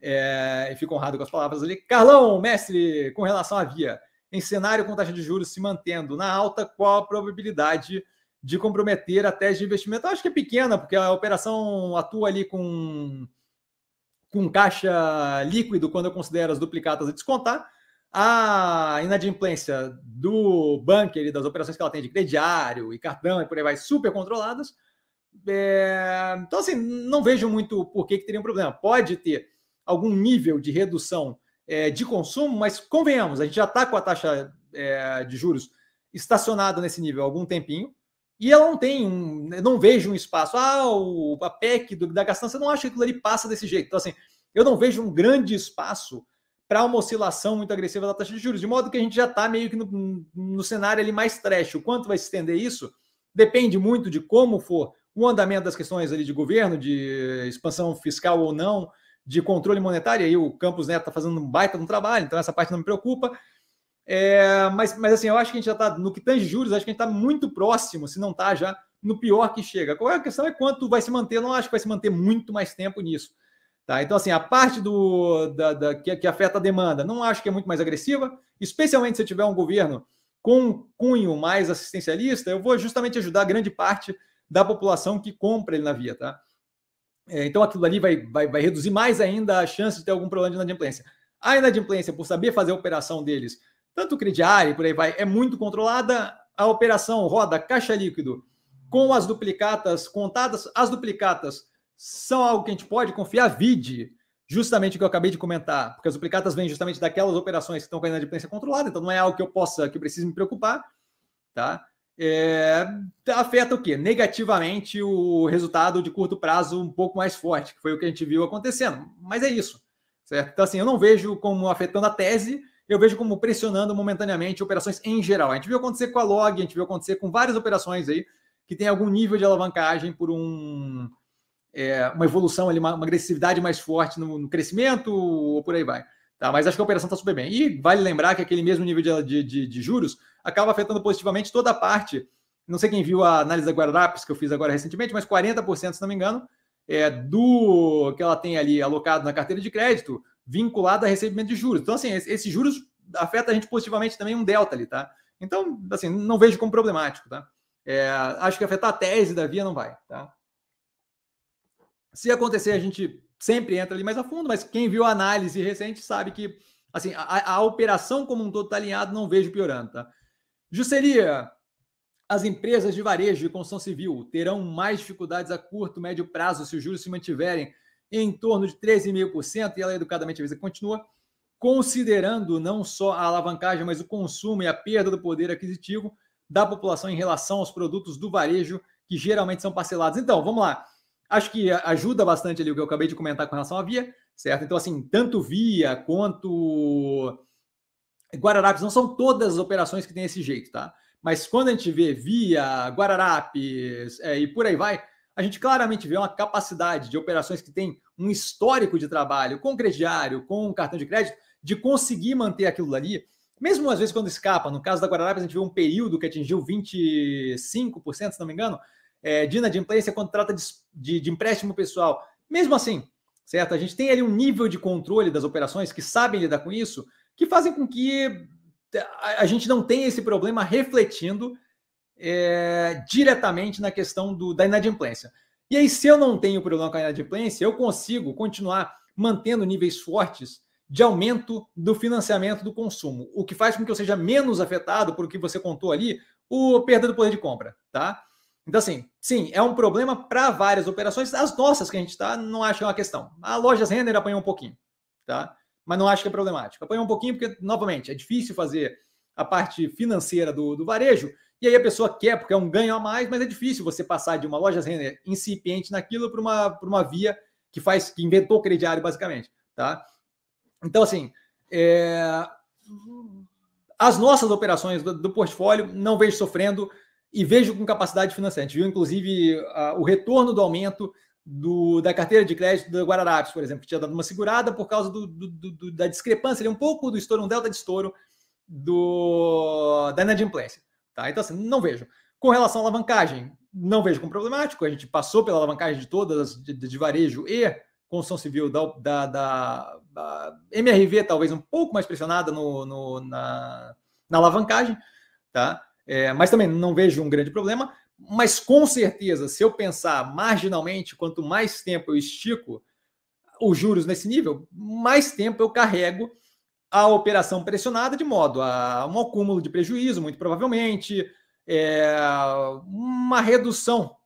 É, e fico honrado com as palavras ali. Carlão, mestre, com relação à via, em cenário com taxa de juros se mantendo na alta, qual a probabilidade de comprometer a tese de investimento? Eu acho que é pequena, porque a operação atua ali com, com caixa líquido quando eu considero as duplicadas a descontar. A inadimplência do bunker, das operações que ela tem de crediário e cartão e por aí vai, super controladas. É... Então, assim, não vejo muito por que, que teria um problema. Pode ter algum nível de redução é, de consumo, mas convenhamos, a gente já está com a taxa é, de juros estacionada nesse nível há algum tempinho, e ela não tem um. Não vejo um espaço. Ah, o, a PEC do, da gastança, não acho que aquilo ali passa desse jeito. Então, assim, eu não vejo um grande espaço para uma oscilação muito agressiva da taxa de juros, de modo que a gente já está meio que no, no cenário ali mais trash. O quanto vai se estender isso depende muito de como for o andamento das questões ali de governo, de expansão fiscal ou não, de controle monetário, e aí o Campos Neto está fazendo um baita no trabalho, então essa parte não me preocupa. É, mas, mas assim, eu acho que a gente já está, no que tange juros, acho que a gente está muito próximo, se não está já, no pior que chega. Qual é a questão é quanto vai se manter, eu não acho que vai se manter muito mais tempo nisso. Tá? Então, assim, a parte do, da, da que, que, afeta a demanda, não acho que é muito mais agressiva, especialmente se tiver um governo com um cunho mais assistencialista, eu vou justamente ajudar grande parte da população que compra ele na via, tá? É, então aquilo ali vai, vai, vai reduzir mais ainda a chance de ter algum problema de inadimplência. A inadimplência, por saber fazer a operação deles, tanto crediário por aí vai, é muito controlada. A operação roda caixa líquido com as duplicatas contadas. As duplicatas são algo que a gente pode confiar. Vide justamente o que eu acabei de comentar, porque as duplicatas vêm justamente daquelas operações que estão com a inadimplência controlada, então não é algo que eu possa, que eu precise me preocupar, tá? É, afeta o quê? Negativamente o resultado de curto prazo um pouco mais forte, que foi o que a gente viu acontecendo. Mas é isso, certo? Então, assim, eu não vejo como afetando a tese, eu vejo como pressionando momentaneamente operações em geral. A gente viu acontecer com a Log, a gente viu acontecer com várias operações aí que tem algum nível de alavancagem por um, é, uma evolução ali, uma, uma agressividade mais forte no, no, crescimento ou por aí vai. Tá? Mas acho que a operação está super bem. E vale lembrar que aquele mesmo nível de, de, de juros acaba afetando positivamente toda a parte. Não sei quem viu a análise da Guararapes que eu fiz agora recentemente, mas 40%, se não me engano, é, do que ela tem ali alocado na carteira de crédito, vinculado a recebimento de juros. Então, assim, esses juros afeta a gente positivamente também um delta ali, tá? Então, assim, não vejo como problemático, tá? É, acho que afetar a tese da via não vai, tá? Se acontecer, a gente sempre entra ali mais a fundo, mas quem viu a análise recente sabe que, assim, a, a operação como um todo está alinhado, não vejo piorando, tá? As empresas de varejo e construção civil terão mais dificuldades a curto, médio prazo se os juros se mantiverem em torno de 13,5%, e ela educadamente avisa continua, considerando não só a alavancagem, mas o consumo e a perda do poder aquisitivo da população em relação aos produtos do varejo, que geralmente são parcelados. Então, vamos lá. Acho que ajuda bastante ali o que eu acabei de comentar com relação à Via, certo? Então, assim, tanto Via quanto Guararapes não são todas as operações que têm esse jeito, tá? Mas quando a gente vê Via, Guararapes é, e por aí vai, a gente claramente vê uma capacidade de operações que tem um histórico de trabalho com crediário, com cartão de crédito, de conseguir manter aquilo ali, mesmo às vezes quando escapa. No caso da Guararapes, a gente vê um período que atingiu 25%, se não me engano, é, de inadimplência quando trata de, de, de empréstimo pessoal. Mesmo assim, certo? A gente tem ali um nível de controle das operações que sabem lidar com isso, que fazem com que a gente não tenha esse problema refletindo é, diretamente na questão do, da inadimplência. E aí, se eu não tenho problema com a inadimplência, eu consigo continuar mantendo níveis fortes de aumento do financiamento do consumo, o que faz com que eu seja menos afetado por o que você contou ali, o perda do poder de compra, tá? Então, assim, sim, é um problema para várias operações. As nossas que a gente está, não acho que é uma questão. A Lojas Renner apanhou um pouquinho, tá? mas não acho que é problemático. Apanha um pouquinho, porque, novamente, é difícil fazer a parte financeira do, do varejo, e aí a pessoa quer, porque é um ganho a mais, mas é difícil você passar de uma loja Renner incipiente naquilo para uma, uma via que faz, que inventou crediário, basicamente. Tá? Então, assim, é... as nossas operações do, do, portfólio não vejo sofrendo e vejo com capacidade financeira. A gente viu, inclusive, a, o retorno do aumento do, da carteira de crédito da Guararapes, por exemplo, que tinha dado uma segurada por causa do, do, da discrepância, ali, um pouco do estouro, um delta de estouro do, da inadimplência. Tá? Então, assim, não vejo. Com relação à alavancagem, não vejo como problemático. A gente passou pela alavancagem de todas, de, de varejo e construção civil, da, da, da, da, MRV talvez um pouco mais pressionada no, no na, na, alavancagem, tá? É, mas também não vejo um grande problema. Mas com certeza, se eu pensar marginalmente, quanto mais tempo eu estico os juros nesse nível, mais tempo eu carrego a operação pressionada de modo a um acúmulo de prejuízo, muito provavelmente, é, uma redução,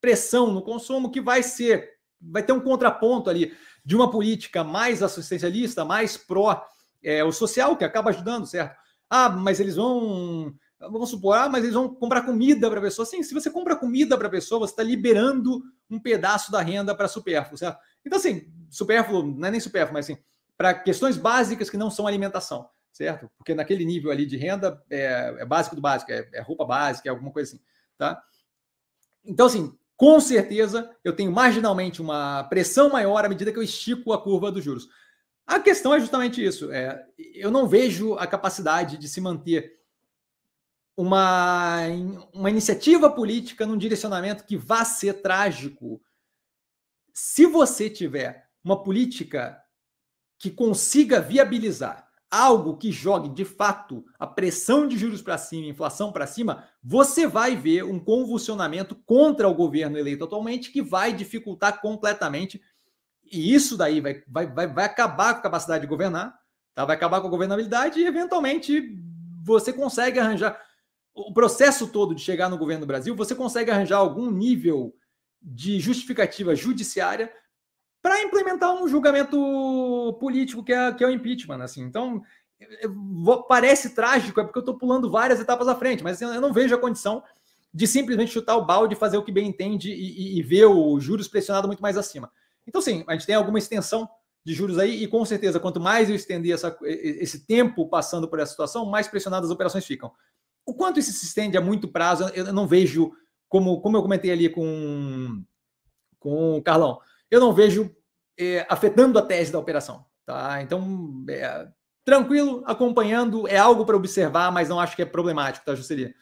pressão no consumo que vai ser, vai ter um contraponto ali de uma política mais assistencialista, mais pró é, o social, que acaba ajudando, certo? Ah, mas eles vão vamos supor, ah, mas eles vão comprar comida para a pessoa. Sim, se você compra comida para a pessoa, você está liberando um pedaço da renda para supérfluo, certo? Então, assim, supérfluo, não é nem supérfluo, mas assim, para questões básicas que não são alimentação, certo? Porque naquele nível ali de renda é, é básico do básico, é, é, roupa básica, é alguma coisa assim, tá? Então, assim, com certeza eu tenho marginalmente uma pressão maior à medida que eu estico a curva dos juros. A questão é justamente isso. É, eu não vejo a capacidade de se manter uma, uma iniciativa política num direcionamento que vá ser trágico. Se você tiver uma política que consiga viabilizar algo que jogue de fato a pressão de juros para cima, inflação para cima, você vai ver um convulsionamento contra o governo eleito atualmente que vai dificultar completamente. E isso daí vai, vai, vai, vai acabar com a capacidade de governar, tá? vai acabar com a governabilidade e, eventualmente, você consegue arranjar o processo todo de chegar no governo do Brasil, você consegue arranjar algum nível de justificativa judiciária para implementar um julgamento político que é, que é o impeachment. Assim. Então, parece trágico, é porque eu estou pulando várias etapas à frente, mas eu não vejo a condição de simplesmente chutar o balde, fazer o que bem entende e, e, e ver o juros pressionado muito mais acima. Então, sim, a gente tem alguma extensão de juros aí, e com certeza, quanto mais eu estender essa, esse tempo passando por essa situação, mais pressionadas as operações ficam. O quanto isso se estende a muito prazo, eu não vejo, como, como eu comentei ali com, com o Carlão, eu não vejo é, afetando a tese da operação. Tá? Então, é, tranquilo, acompanhando, é algo para observar, mas não acho que é problemático, tá, Juscelia?